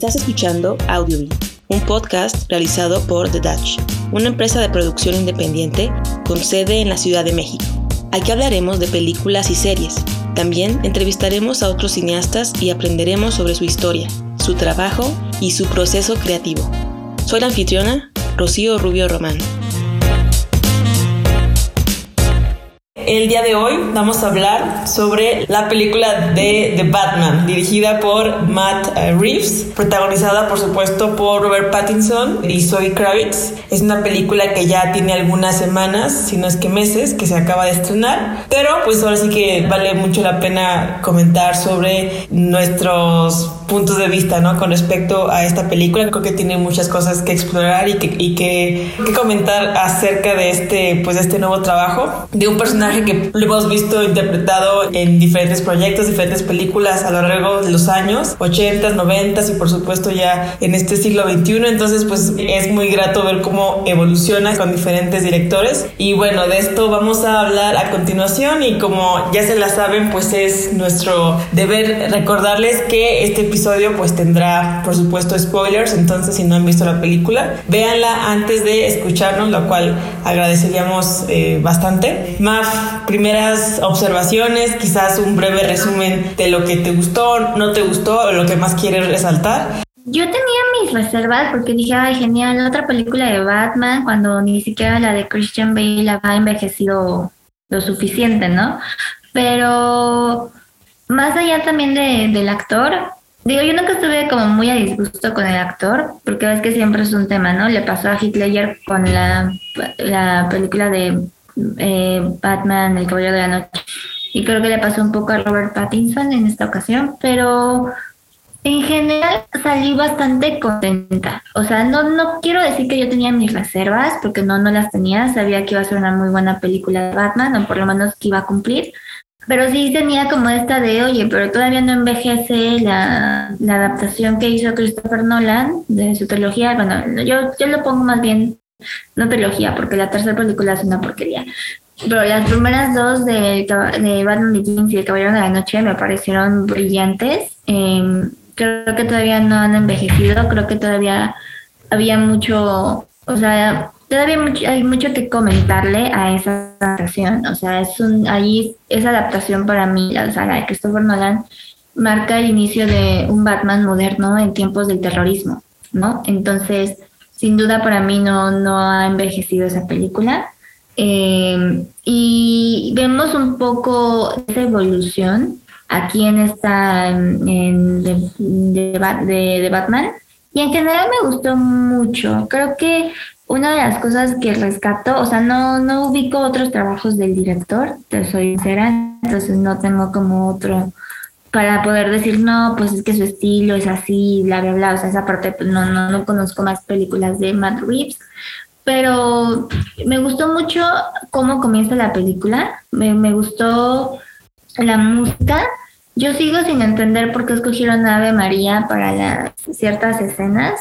Estás escuchando Audiobeat, un podcast realizado por The Dutch, una empresa de producción independiente con sede en la Ciudad de México. Aquí hablaremos de películas y series. También entrevistaremos a otros cineastas y aprenderemos sobre su historia, su trabajo y su proceso creativo. Soy la anfitriona, Rocío Rubio Román. El día de hoy vamos a hablar sobre la película de The Batman, dirigida por Matt Reeves, protagonizada por supuesto por Robert Pattinson y Zoe Kravitz. Es una película que ya tiene algunas semanas, si no es que meses, que se acaba de estrenar, pero pues ahora sí que vale mucho la pena comentar sobre nuestros puntos de vista, ¿no? Con respecto a esta película, creo que tiene muchas cosas que explorar y que, y que, que comentar acerca de este, pues, de este nuevo trabajo de un personaje que lo hemos visto interpretado en diferentes proyectos, diferentes películas a lo largo de los años, 80s, 90 y por supuesto ya en este siglo XXI. Entonces, pues es muy grato ver cómo evoluciona con diferentes directores. Y bueno, de esto vamos a hablar a continuación y como ya se la saben, pues es nuestro deber recordarles que este episodio episodio pues tendrá por supuesto spoilers, entonces si no han visto la película, véanla antes de escucharnos, lo cual agradeceríamos eh, bastante. Maf, primeras observaciones, quizás un breve resumen de lo que te gustó, no te gustó o lo que más quieres resaltar. Yo tenía mis reservas porque dije, ay, genial, otra película de Batman, cuando ni siquiera la de Christian Bale ha envejecido lo suficiente, ¿no? Pero más allá también de, del actor, Digo, yo nunca estuve como muy a disgusto con el actor, porque ves que siempre es un tema, ¿no? Le pasó a Hitler con la, la película de eh, Batman, El Caballero de la Noche. Y creo que le pasó un poco a Robert Pattinson en esta ocasión, pero en general salí bastante contenta. O sea, no, no quiero decir que yo tenía mis reservas, porque no, no las tenía. Sabía que iba a ser una muy buena película de Batman, o por lo menos que iba a cumplir pero sí tenía como esta de, oye, pero todavía no envejece la, la adaptación que hizo Christopher Nolan de su trilogía. Bueno, yo, yo lo pongo más bien, no trilogía, porque la tercera película es una porquería. Pero las primeras dos de, de Batman Begins y El Caballero de la Noche me parecieron brillantes. Em, creo que todavía no han envejecido, creo que todavía había mucho, o sea, todavía hay mucho que comentarle a esa adaptación. O sea, es un, ahí esa adaptación para mí, la saga de Christopher Nolan, marca el inicio de un Batman moderno en tiempos del terrorismo, ¿no? Entonces, sin duda para mí no, no ha envejecido esa película. Eh, y vemos un poco esa evolución aquí en esta en, de, Batman. Y en general me gustó mucho. Creo que una de las cosas que rescato, o sea, no, no ubico otros trabajos del director, te soy sincera, entonces no tengo como otro para poder decir, no, pues es que su estilo es así, bla, bla, bla, o sea, esa parte, pues no, no, no conozco más películas de Matt Reeves, pero me gustó mucho cómo comienza la película, me, me gustó la música, yo sigo sin entender por qué escogieron Ave María para las ciertas escenas,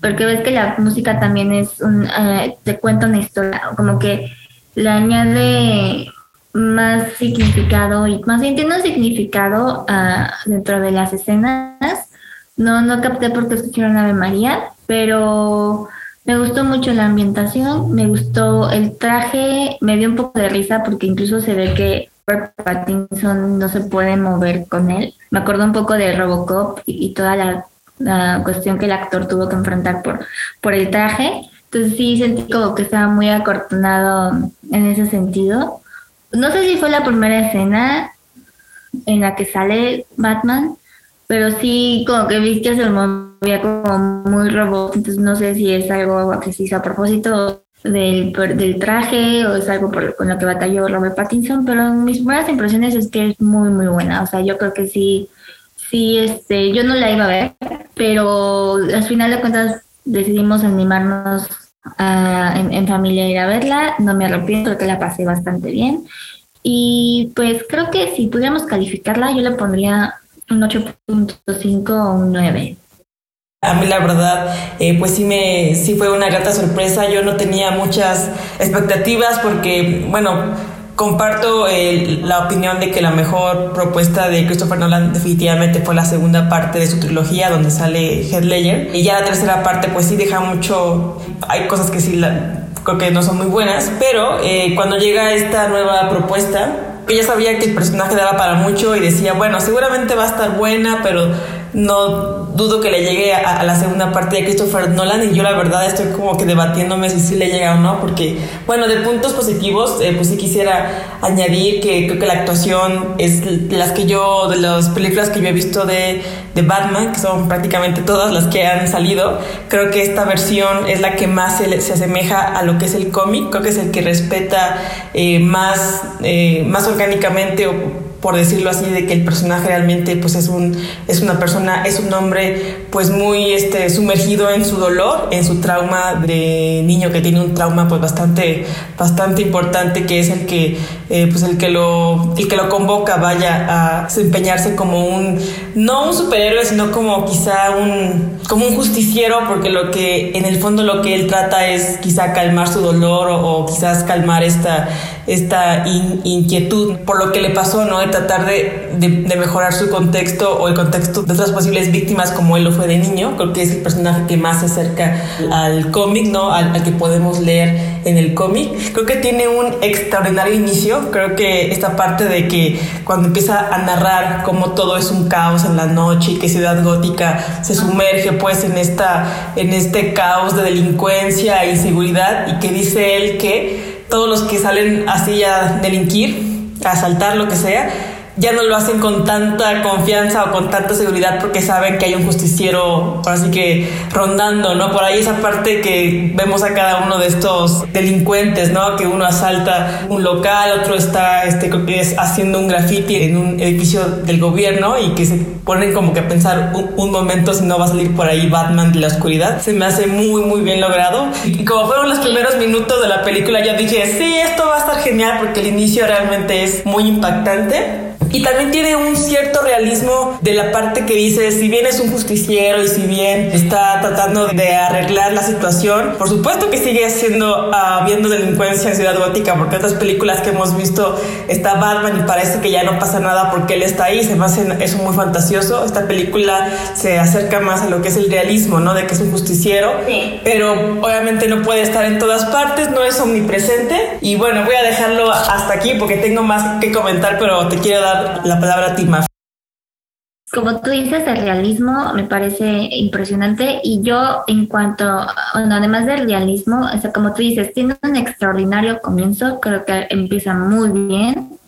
porque ves que la música también es un, eh, te cuenta una historia, como que le añade más significado y más bien un significado uh, dentro de las escenas. No, no capté por qué escucharon Ave María, pero me gustó mucho la ambientación, me gustó el traje, me dio un poco de risa porque incluso se ve que Pattinson no se puede mover con él. Me acuerdo un poco de Robocop y toda la la cuestión que el actor tuvo que enfrentar por, por el traje. Entonces sí sentí como que estaba muy acortonado en ese sentido. No sé si fue la primera escena en la que sale Batman, pero sí como que vi que se movía como muy robot, entonces no sé si es algo que se hizo a propósito del, del traje o es algo por, con lo que batalló Robert Pattinson, pero mis primeras impresiones es que es muy muy buena, o sea, yo creo que sí sí, este, yo no la iba a ver, pero al final de cuentas decidimos animarnos en, familia a ir a verla. No me arrepiento, que la pasé bastante bien. Y pues creo que si pudiéramos calificarla, yo le pondría un 8.5 o un 9. A mí la verdad, eh, pues sí me, sí fue una grata sorpresa. Yo no tenía muchas expectativas porque, bueno, comparto la opinión de que la mejor propuesta de Christopher Nolan definitivamente fue la segunda parte de su trilogía donde sale Heath Ledger. Y ya la tercera parte pues sí deja mucho hay cosas que sí la, creo que no son muy buenas pero eh, cuando llega esta nueva propuesta ella sabía que el personaje daba para mucho y decía bueno seguramente va a estar buena pero no dudo que le llegue a, la segunda parte de Christopher Nolan y yo la verdad estoy como que debatiéndome si sí le llega o no, porque bueno, de puntos positivos, eh, pues sí quisiera añadir que creo que la actuación es las que yo, de las películas que yo he visto de, de Batman, que son prácticamente todas las que han salido, creo que esta versión es la que más se, se asemeja a lo que es el cómic, creo que es el que respeta eh, más, eh, más orgánicamente o por decirlo así, de que el personaje realmente pues es, un, es una persona, es un hombre pues muy este, sumergido en su dolor, en su trauma de niño que tiene un trauma pues bastante, bastante importante que es el que, eh, pues el que, lo, el que lo convoca vaya a desempeñarse como un, no un superhéroe, sino como quizá un, como un justiciero, porque lo que en el fondo lo que él trata es quizá calmar su dolor o, quizás calmar esta, esta inquietud por lo que le pasó, ¿no? tratar de, de, mejorar su contexto o el contexto de otras posibles víctimas como él lo fue de niño. Creo que es el personaje que más se acerca al cómic, ¿no? Al, que podemos leer en el cómic. Creo que tiene un extraordinario inicio. Creo que esta parte de que cuando empieza a narrar cómo todo es un caos en la noche y que Ciudad Gótica se sumerge pues en, esta, en este caos de delincuencia e inseguridad y que dice él que todos los que salen así a delinquir asaltar, lo que sea, ya no lo hacen con tanta confianza o con tanta seguridad porque saben que hay un justiciero, así que rondando, ¿no? Por ahí esa parte que vemos a cada uno de estos delincuentes, ¿no? Que uno asalta un local, otro está, este, haciendo un graffiti en un edificio del gobierno y que se ponen como que a pensar un, momento si no va a salir por ahí Batman de la oscuridad. Se me hace muy, muy bien logrado. Y como fueron los primeros minutos de la película, ya dije, sí, esto va a estar genial porque el inicio realmente es muy impactante. Y también tiene un cierto realismo de la parte que dice, si bien es un justiciero y si bien está tratando de arreglar la situación, por supuesto que sigue siendo, habiendo delincuencia en Ciudad Gótica, porque otras películas que hemos visto está Batman y parece que ya no pasa nada porque él está ahí, se me hace eso muy fantasioso. Esta película se acerca más a lo que es el realismo, ¿no? De que es un justiciero, pero obviamente no puede estar en todas partes, no es omnipresente. Y bueno, voy a dejarlo hasta aquí porque tengo más que comentar, pero te quiero dar la palabra a ti, Como tú dices, el realismo me parece impresionante y yo en cuanto, bueno, además del realismo, o sea, como tú dices, tiene un extraordinario comienzo, creo que empieza muy bien.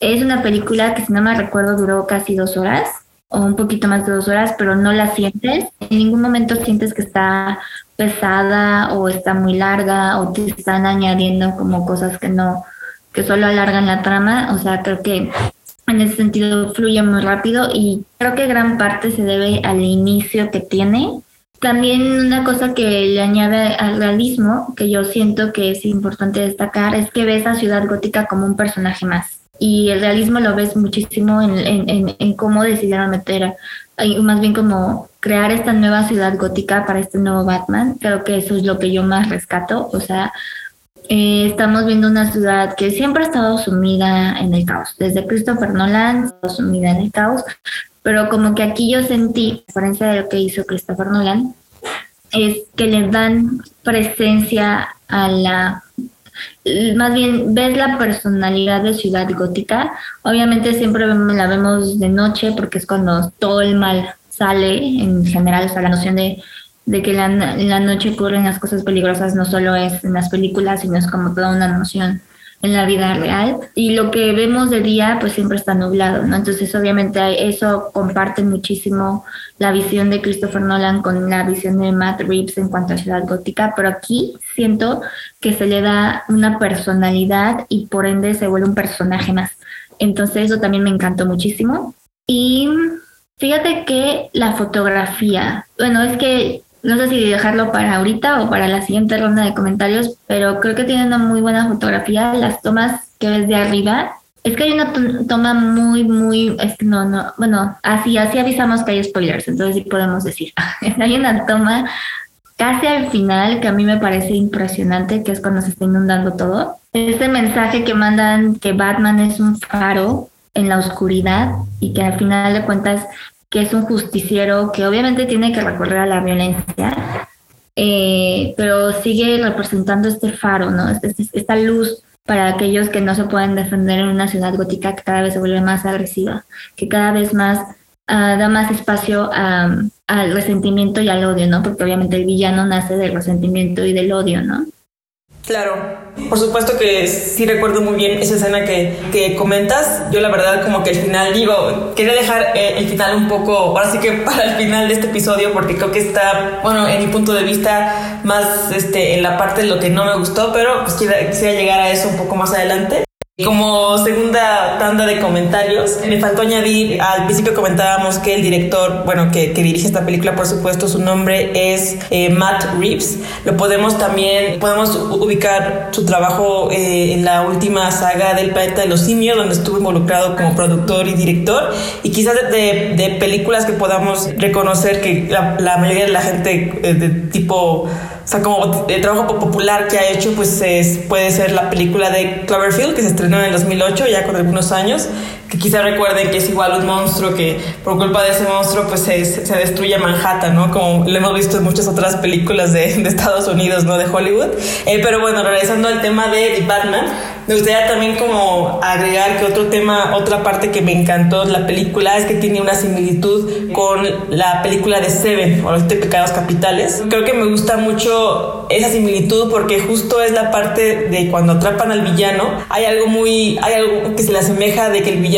Es una película que si no me recuerdo duró casi dos horas o un poquito más de dos horas, pero no la sientes. En ningún momento sientes que está pesada o está muy larga o te están añadiendo como cosas que no, que solo alargan la trama. O sea, creo que en ese sentido fluye muy rápido y creo que gran parte se debe al inicio que tiene. También una cosa que le añade al realismo, que yo siento que es importante destacar, es que ves a Ciudad Gótica como un personaje más. Y el realismo lo ves muchísimo en, en, en cómo decidieron meter, más bien como crear esta nueva ciudad gótica para este nuevo Batman. Creo que eso es lo que yo más rescato. O sea, eh, estamos viendo una ciudad que siempre ha estado sumida en el caos. Desde Christopher Nolan, sumida en el caos. Pero como que aquí yo sentí, a diferencia de lo que hizo Christopher Nolan, es que le dan presencia a la más bien ves la personalidad de Ciudad Gótica. Obviamente siempre la vemos de noche porque es cuando todo el mal sale en general, o sea, la noción de de que la, la noche ocurren las cosas peligrosas no solo es en las películas, sino es como toda una noción en la vida real. Y lo que vemos de día, pues siempre está nublado, ¿no? Entonces, obviamente, eso comparte muchísimo la visión de Christopher Nolan con la visión de Matt Reeves en cuanto a Ciudad Gótica, pero aquí siento que se le da una personalidad y por ende se vuelve un personaje más. Entonces, eso también me encantó muchísimo. Y fíjate que la fotografía, bueno, es que no sé si dejarlo para ahorita o para la siguiente ronda de comentarios, pero creo que tiene una muy buena fotografía. Las tomas que ves de arriba, es que hay una toma muy, muy, es que no, no, bueno, así, así avisamos que hay spoilers, entonces sí podemos decir. hay una toma casi al final que a mí me parece impresionante, que es cuando se está inundando todo. este mensaje que mandan que Batman es un faro en la oscuridad y que al final de cuentas que es un justiciero que obviamente tiene que recorrer a la violencia, eh, pero sigue representando este faro, ¿no? esta luz para aquellos que no se pueden defender en una ciudad gótica que cada vez se vuelve más agresiva, que cada vez más uh, da más espacio al resentimiento y al odio, ¿no? Porque obviamente el villano nace del resentimiento y del odio, ¿no? Claro, por supuesto que sí recuerdo muy bien esa escena que, que comentas. Yo la verdad como que al final digo, quería dejar eh, el final un poco, ahora sí que para el final de este episodio porque creo que está, bueno, en mi punto de vista más este, en la parte de lo que no me gustó, pero pues quisiera llegar a eso un poco más adelante. Como segunda tanda de comentarios, me faltó añadir, al principio comentábamos que el director, bueno, que, dirige esta película, por supuesto, su nombre es eh, Matt Reeves. Lo podemos también, podemos ubicar su trabajo eh, en la última saga del planeta de los simios, donde estuvo involucrado como productor y director, y quizás de, películas que podamos reconocer que la, mayoría de la gente eh, de tipo o sea, como el trabajo popular que ha hecho, pues es, puede ser la película de Cloverfield, que se estrenó en el 2008, ya con algunos años, que quizá recuerden que es igual un monstruo que por culpa de ese monstruo pues se, se destruye Manhattan, ¿no? Como lo hemos visto en muchas otras películas de, de Estados Unidos, ¿no? De Hollywood. Eh, pero bueno, regresando al tema de Batman, me gustaría también como agregar que otro tema, otra parte que me encantó de la película es que tiene una similitud con la película de Seven o los pecados capitales. Creo que me gusta mucho esa similitud porque justo es la parte de cuando atrapan al villano. Hay algo muy, hay algo que se le asemeja de que el villano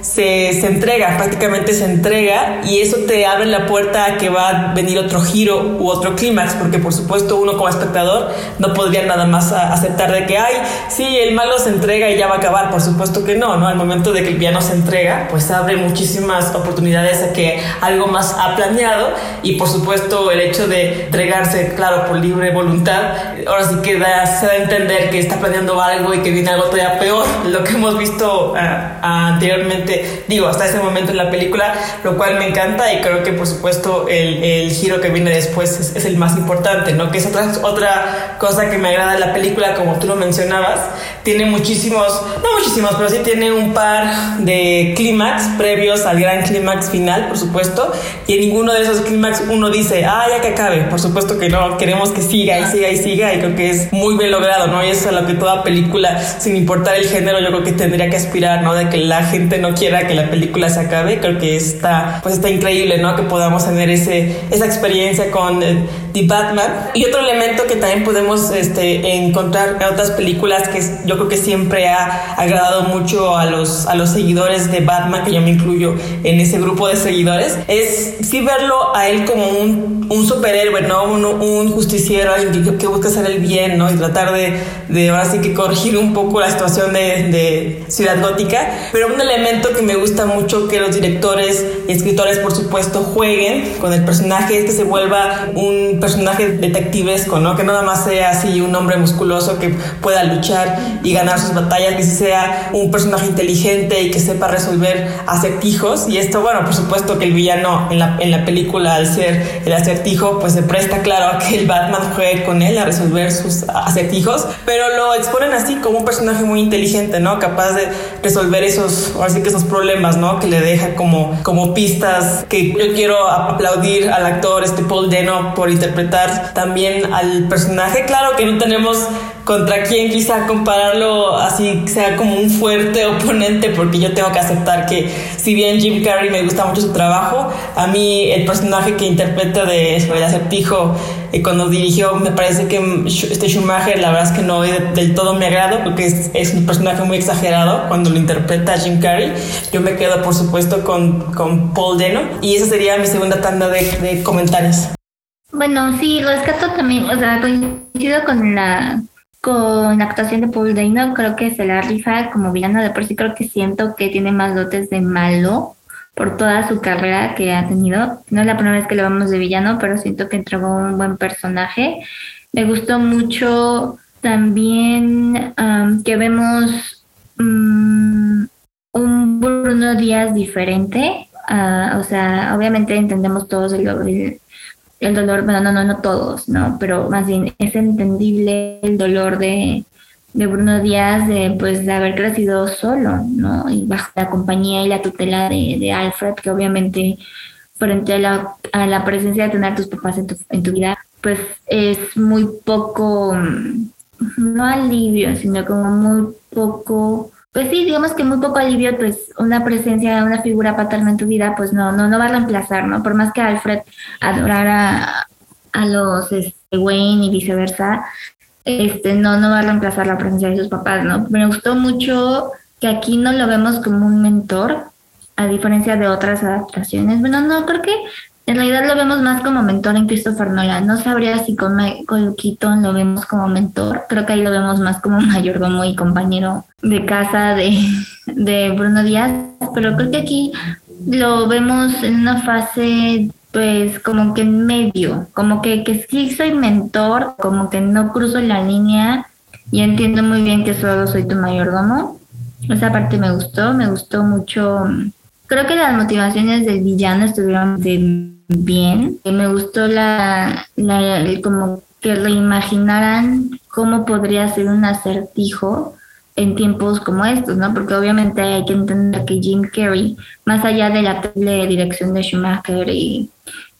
se, se entrega, prácticamente se entrega y eso te abre la puerta a que va a venir otro giro u otro clímax porque por supuesto uno como espectador no podría nada más aceptar de que, ay, sí, el malo se entrega y ya va a acabar. Por supuesto que no, ¿no? Al momento de que el villano se entrega, pues abre muchísimas oportunidades a que algo más ha planeado y por supuesto el hecho de entregarse, claro, por libre voluntad, ahora sí que da, se da a entender que está planeando algo y que viene algo todavía peor, lo que hemos visto ah, anteriormente, digo, hasta ese momento en la película, lo cual me encanta y creo que por supuesto el, el giro que viene después es, el más importante, ¿no? Que es otra, otra cosa que me agrada de la película, como tú lo mencionabas, tiene muchísimos, no muchísimos, pero sí tiene un par de clímax previos al gran clímax final, por supuesto, y en ninguno de esos clímax uno dice, ah, ya que acabe, por supuesto que no, queremos que siga y siga y siga, y creo que es muy bien logrado, ¿no? Y eso es a lo que toda película, sin importar el género, yo creo que tendría que aspirar, ¿no? De que la gente no quiera que la película se acabe, creo que está, pues está increíble, ¿no? Que podamos tener ese, esa experiencia con eh, The Batman. Y otro elemento que también podemos este, encontrar en otras películas que yo creo que siempre ha agradado mucho a los, a los seguidores de Batman, que yo me incluyo en ese grupo de seguidores, es sí verlo a él como un, un superhéroe, ¿no? Un, un justiciero, alguien que, busca hacer el bien, ¿no? Y tratar de, de ahora sí que corregir un poco la situación de, de Ciudad Gótica. Pero un elemento que me gusta mucho que los directores y escritores, por supuesto, jueguen con el personaje es que se vuelva un personaje detectivesco, ¿no? Que nada más sea así un hombre musculoso que pueda luchar y ganar sus batallas, que sea un personaje inteligente y que sepa resolver acertijos. Y esto, bueno, por supuesto que el villano en la, en la película, al ser el acertijo, pues se presta claro a que el Batman juegue con él a resolver sus acertijos, pero lo exponen así como un personaje muy inteligente, ¿no? Capaz de resolver esos, así que esos problemas, ¿no? Que le deja como, como pistas, que yo quiero aplaudir al actor, este Paul Deno, por interpretar también al personaje. Claro que no tenemos contra quién quizá compararlo así sea como un fuerte oponente porque yo tengo que aceptar que si bien Jim Carrey me gusta mucho su trabajo a mí el personaje que interpreta de el acertijo eh, cuando dirigió me parece que este Schumacher la verdad es que no del todo me agrado porque es, es, un personaje muy exagerado cuando lo interpreta Jim Carrey yo me quedo por supuesto con, con Paul Dano y esa sería mi segunda tanda de, de comentarios bueno, sí, rescato también, o sea, coincido con la con la actuación de Paul Dano, creo que se la rifa como villano. De por sí creo que siento que tiene más dotes de malo por toda su carrera que ha tenido. No es la primera vez que lo vemos de villano, pero siento que entregó un buen personaje. Me gustó mucho también que vemos um, un Bruno Díaz diferente. Uh, o sea, obviamente entendemos todos el, el dolor, bueno, no, no, no todos, ¿no? Pero más bien es entendible el dolor de, de Bruno Díaz de pues de haber crecido solo, ¿no? Y bajo la compañía y la tutela de, de Alfred, que obviamente frente a la, a la presencia de tener a tus papás en tu, en tu vida, pues es muy poco, mm, no alivio, sino como muy poco, pues sí, digamos que muy poco alivio, pues una presencia de una figura paterna en tu vida, pues no, no, no va a reemplazar, ¿no? Por más que Alfred adorara a los este, Wayne y viceversa, este, no, no va a reemplazar la presencia de sus papás, ¿no? Me gustó mucho que aquí no lo vemos como un mentor, a diferencia de otras adaptaciones. Bueno, no, creo que en realidad lo vemos más como mentor en Christopher Nolan. No sabría si con Michael lo vemos como mentor. Creo que ahí lo vemos más como mayordomo y compañero de casa de, de Bruno Díaz. Pero creo que aquí lo vemos en una fase pues como que en medio, como que, que sí soy mentor, como que no cruzo la línea y entiendo muy bien que solo soy tu mayordomo. Esa parte me gustó, me gustó mucho. Creo que las motivaciones del villano estuvieron bien. Me gustó la, como que reimaginaran cómo podría ser un acertijo en tiempos como estos, ¿no? Porque obviamente hay que entender que Jim Carrey, más allá de la dirección de Schumacher y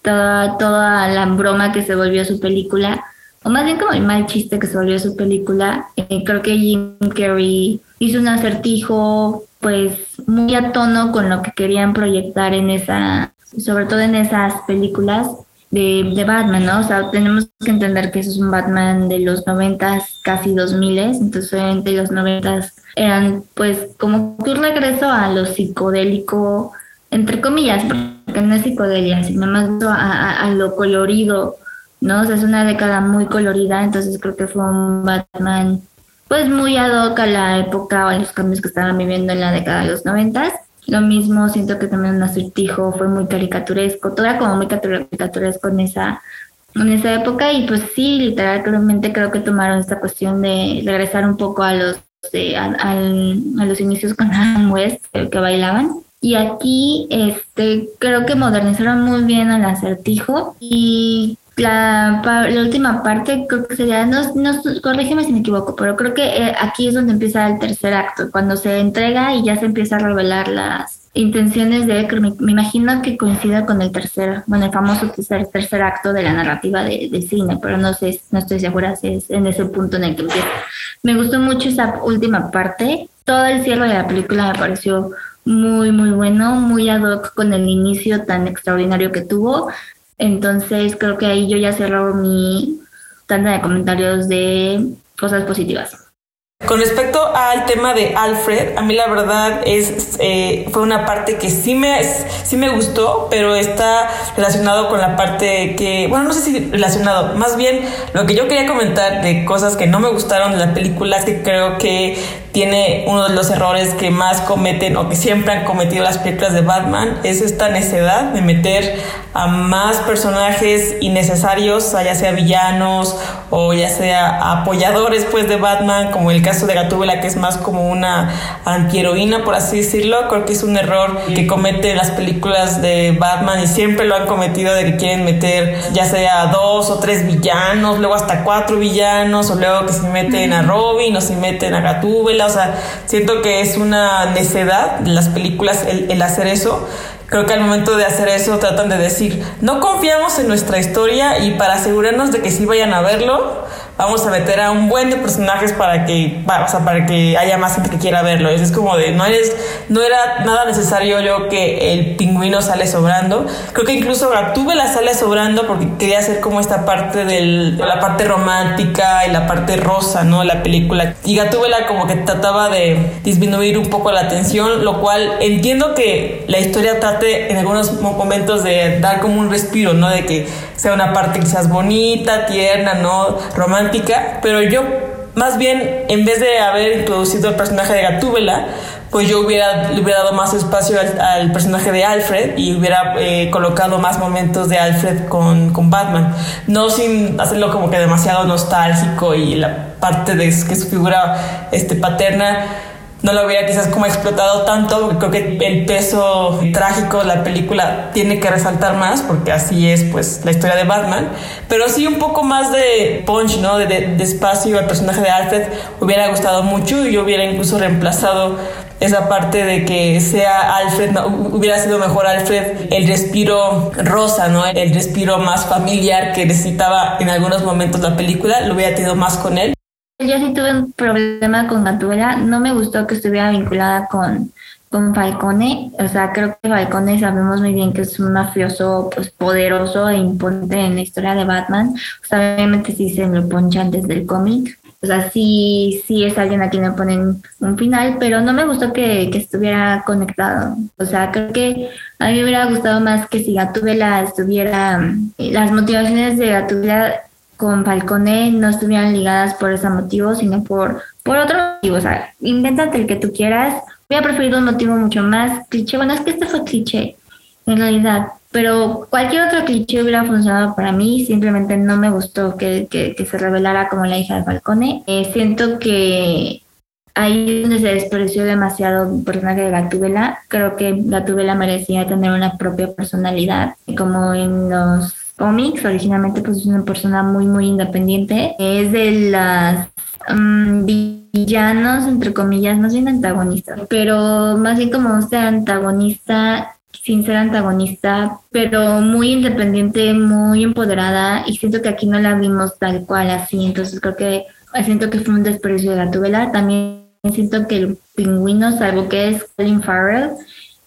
toda, toda la broma que se volvió su película, o más bien como el mal chiste que se volvió su película, eh, creo que Jim Carrey hizo un acertijo pues muy a tono con lo que querían proyectar en esa, sobre todo en esas películas de, de, Batman, ¿no? O sea, tenemos que entender que eso es un Batman de los noventas, casi dos miles, entonces obviamente los noventas eran pues como un regreso a lo psicodélico, entre comillas, porque no es psicodelia, sino más a, a, lo colorido, ¿no? O sea, es una década muy colorida, entonces creo que fue un Batman pues muy ad hoc a la época o a los cambios que estaban viviendo en la década de los noventas. Lo mismo, siento que también un acertijo fue muy caricaturesco, todo era como muy caricaturesco en esa, en esa época y pues sí, literalmente creo que tomaron esta cuestión de regresar un poco a los, de, a, los inicios con Adam West que bailaban. Y aquí este, creo que modernizaron muy bien al acertijo y la, la, última parte creo que sería, no, no, corrígeme si me equivoco, pero creo que eh, aquí es donde empieza el tercer acto, cuando se entrega y ya se empieza a revelar las intenciones de me, me imagino que coincida con el tercer, bueno, el famoso tercer, tercer acto de la narrativa de, de, cine, pero no sé, no estoy segura si es en ese punto en el que empieza. Me gustó mucho esa última parte, todo el cierre de la película me pareció muy, muy bueno, muy ad hoc con el inicio tan extraordinario que tuvo. Entonces creo que ahí yo ya cerro mi tanda de comentarios de cosas positivas. Con respecto al tema de Alfred, a mí la verdad es eh, fue una parte que sí me sí me gustó, pero está relacionado con la parte que bueno no sé si relacionado, más bien lo que yo quería comentar de cosas que no me gustaron de la película es que creo que tiene uno de los errores que más cometen o que siempre han cometido las películas de Batman es esta necedad de meter a más personajes innecesarios, ya sea villanos o ya sea apoyadores pues de Batman, como el caso de Gatúbela que es más como una antiheroína por así decirlo, creo que es un error que cometen las películas de Batman y siempre lo han cometido de que quieren meter ya sea dos o tres villanos, luego hasta cuatro villanos o luego que se meten a Robin o se meten a Gatúbela o sea, siento que es una necedad de las películas el, hacer eso. Creo que al momento de hacer eso tratan de decir, no confiamos en nuestra historia y para asegurarnos de que sí vayan a verlo, vamos a meter a un buen de personajes para que, o sea, para que haya más gente que quiera verlo. Es como de, no eres, no era nada necesario yo que el pingüino sale sobrando. Creo que incluso la sale sobrando porque quería hacer como esta parte de la parte romántica y la parte rosa, ¿no? La película. Y Gatúbela como que trataba de disminuir un poco la tensión, lo cual entiendo que la historia trate en algunos momentos de dar como un respiro, ¿no? De que sea una parte quizás bonita, tierna, ¿no? Romántica, pero yo más bien, en vez de haber introducido el personaje de Gatúbela, pues yo hubiera, le hubiera dado más espacio al, personaje de Alfred y hubiera eh, colocado más momentos de Alfred con, con, Batman. No sin hacerlo como que demasiado nostálgico y la parte de que su figura este, paterna no lo hubiera quizás como explotado tanto, porque creo que el peso trágico de la película tiene que resaltar más, porque así es pues la historia de Batman, pero sí un poco más de punch, ¿no? De, de, espacio al personaje de Alfred hubiera gustado mucho y yo hubiera incluso reemplazado esa parte de que sea Alfred, no, hubiera sido mejor Alfred el respiro rosa, ¿no? El respiro más familiar que necesitaba en algunos momentos la película, lo hubiera tenido más con él. Yo sí tuve un problema con Gatúbela, no me gustó que estuviera vinculada con, con Falcone, o sea, creo que Falcone sabemos muy bien que es un mafioso pues poderoso e imponente en la historia de Batman, o sea, obviamente sí se lo ponchan desde el cómic, o sea, sí, sí es alguien a quien le ponen un final, pero no me gustó que, que estuviera conectado. O sea, creo que a mí me hubiera gustado más que si Gatúbela estuviera, las motivaciones de Gatúbela con Falcone no estuvieran ligadas por ese motivo, sino por, por otro motivo. O sea, invéntate el que tú quieras. Hubiera preferido un motivo mucho más cliché. Bueno, es que este fue cliché, en realidad. Pero cualquier otro cliché hubiera funcionado para mí. Simplemente no me gustó que, que, se revelara como la hija de Falcone. Eh, siento que ahí donde se despreció demasiado el personaje de Gatúbela. Creo que Gatúbela merecía tener una propia personalidad, como en los cómics. Originalmente pues es una persona muy muy independiente. Es de las mm, villanos, entre comillas, más bien antagonistas, pero más bien como usted antagonista sin ser antagonista, pero muy independiente, muy empoderada y siento que aquí no la vimos tal cual así, entonces creo que siento que fue un desprecio de la tubela. También siento que el pingüino, salvo que es Colin Farrell,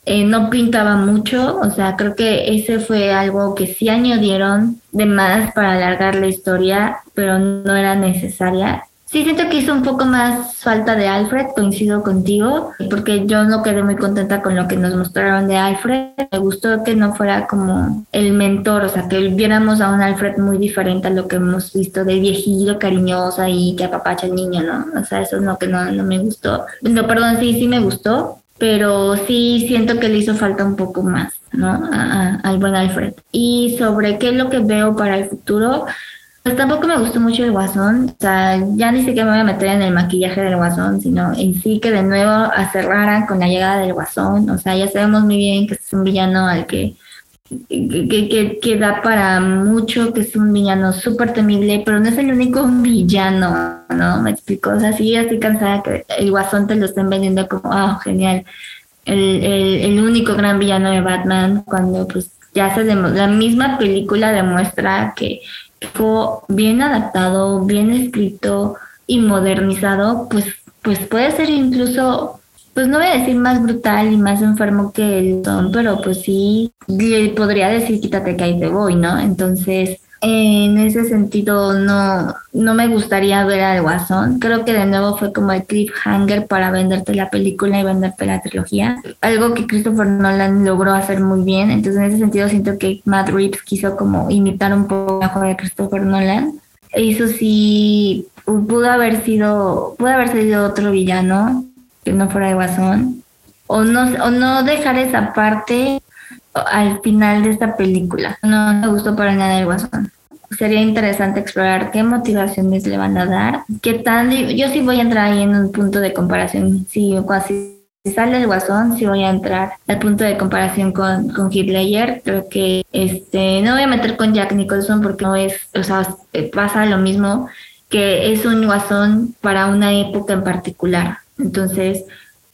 eh, no pintaba mucho, o sea, creo que ese fue algo que sí añadieron de más para alargar la historia, pero no era necesaria. Sí, siento que hizo un poco más falta de Alfred, coincido contigo, porque yo no quedé muy contenta con lo que nos mostraron de Alfred. Me gustó que no fuera como el mentor, o sea, que viéramos a un Alfred muy diferente a lo que hemos visto de viejillo, cariñosa y que apapacha al niño, ¿no? O sea, eso es lo que no, no me gustó. No, perdón, sí, sí me gustó, pero sí siento que le hizo falta un poco más, ¿no? al buen Alfred. Y sobre qué es lo que veo para el futuro, pues tampoco me gustó mucho el guasón, o sea, ya ni siquiera me voy a meter en el maquillaje del guasón, sino en sí que de nuevo acerraran con la llegada del guasón, o sea, ya sabemos muy bien que es un villano al que que, que, da para mucho, que es un villano súper temible, pero no es el único villano, ¿no? Me explico, o sea, sí, estoy cansada que el guasón te lo estén vendiendo como, ah, genial, el, el, el único gran villano de Batman, cuando pues ya se la misma película demuestra que fue bien adaptado, bien escrito y modernizado, pues, pues puede ser incluso, pues no voy a decir más brutal y más enfermo que el Son, pero pues sí, le podría decir quítate que ahí te voy, ¿no? Entonces, en ese sentido no, no me gustaría ver al Guasón. Creo que de nuevo fue como el cliffhanger para venderte la película y venderte la trilogía. Algo que Christopher Nolan logró hacer muy bien. Entonces en ese sentido siento que Matt Reeves quiso como imitar un poco mejor a Christopher Nolan. Eso sí, pudo haber sido, pudo haber sido otro villano no fuera de Guasón. O no, o no dejar esa parte al final de esta película. No me gustó para nada el guasón. Sería interesante explorar qué motivaciones le van a dar, qué tan... Yo sí voy a entrar ahí en un punto de comparación. Si, si sale el guasón, sí voy a entrar al punto de comparación con, con Hitler. Creo que este no voy a meter con Jack Nicholson porque no es, o sea, pasa lo mismo que es un guasón para una época en particular. Entonces,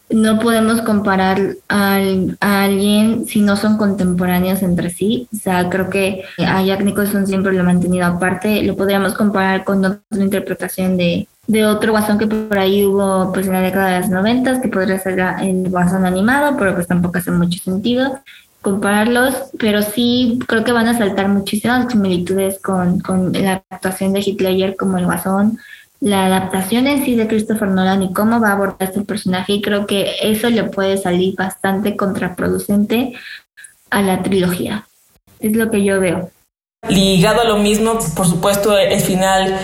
no podemos comparar a alguien si no son contemporáneos entre sí. O sea, creo que a Jack Nicholson siempre lo ha mantenido aparte. Lo podríamos comparar con otra interpretación de, de otro guasón que por ahí hubo pues en la década de los noventas, que podría ser el guasón animado, pero pues tampoco hace mucho sentido compararlos, pero sí creo que van a saltar muchísimas similitudes con, con la actuación de Hitler como el guasón, la adaptación en sí de Christopher Nolan y cómo va a abordar este personaje y creo que eso le puede salir bastante contraproducente a la trilogía. Es lo que yo veo. Ligado a lo mismo, por supuesto, el final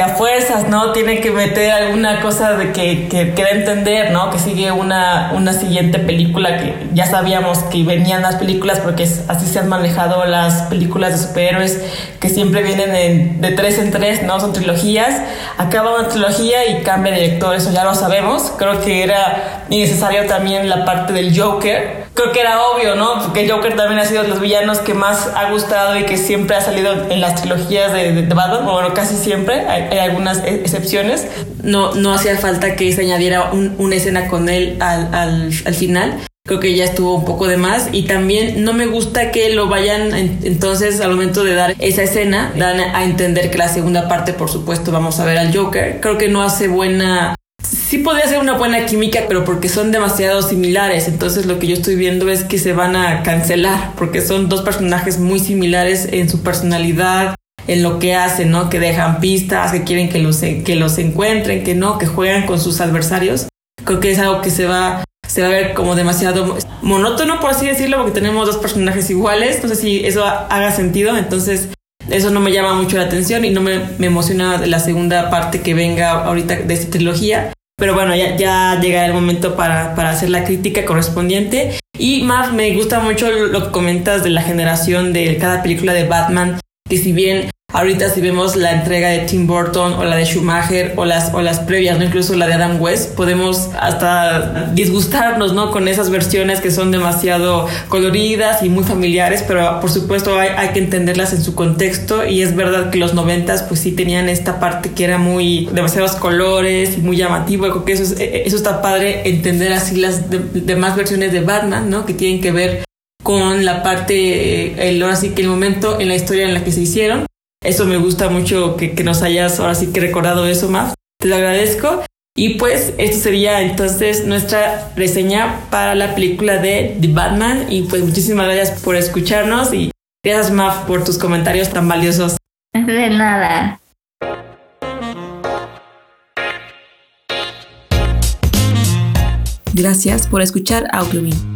a fuerzas, ¿no? Tiene que meter alguna cosa de que, que, que entender, ¿no? Que sigue una, una siguiente película que ya sabíamos que venían las películas porque así se han manejado las películas de superhéroes que siempre vienen de tres en tres, ¿no? Son trilogías. Acaba una trilogía y cambia de director, eso ya lo sabemos. Creo que era innecesario también la parte del Joker creo que era obvio, ¿no? Porque Joker también ha sido de los villanos que más ha gustado y que siempre ha salido en las trilogías de, de, Batman, bueno, casi siempre, hay, algunas e, excepciones. No, no hacía falta que se añadiera una escena con él al, al, al final creo que ya estuvo un poco de más y también no me gusta que lo vayan entonces al momento de dar esa escena dan a entender que la segunda parte por supuesto vamos a ver al Joker creo que no hace buena sí podría ser una buena química, pero porque son demasiado similares. Entonces lo que yo estoy viendo es que se van a cancelar, porque son dos personajes muy similares en su personalidad, en lo que hacen, ¿no? Que dejan pistas, que quieren que los, que los encuentren, que no, que juegan con sus adversarios. Creo que es algo que se va, se va a ver como demasiado monótono, por así decirlo, porque tenemos dos personajes iguales. No sé si eso haga sentido. Entonces eso no me llama mucho la atención y no me, me emociona la segunda parte que venga ahorita de esta trilogía. Pero bueno, ya, ya llegará el momento para, para hacer la crítica correspondiente. Y más me gusta mucho lo que comentas de la generación de cada película de Batman, que si bien Ahorita si vemos la entrega de Tim Burton o la de Schumacher o las, o las previas, ¿no? incluso la de Adam West, podemos hasta disgustarnos ¿no? con esas versiones que son demasiado coloridas y muy familiares, pero por supuesto hay, hay que entenderlas en su contexto y es verdad que los noventas pues sí tenían esta parte que era muy demasiados colores y muy llamativo, creo que eso, es, eso está padre entender así las demás versiones de Batman, ¿no? que tienen que ver con la parte, el, ahora sí que el momento en la historia en la que se hicieron eso me gusta mucho que, nos hayas ahora sí que recordado eso más. Te lo agradezco. Y pues esto sería entonces nuestra reseña para la película de The Batman. Y pues muchísimas gracias por escucharnos y gracias Maf por tus comentarios tan valiosos. De nada. Gracias por escuchar Audiobin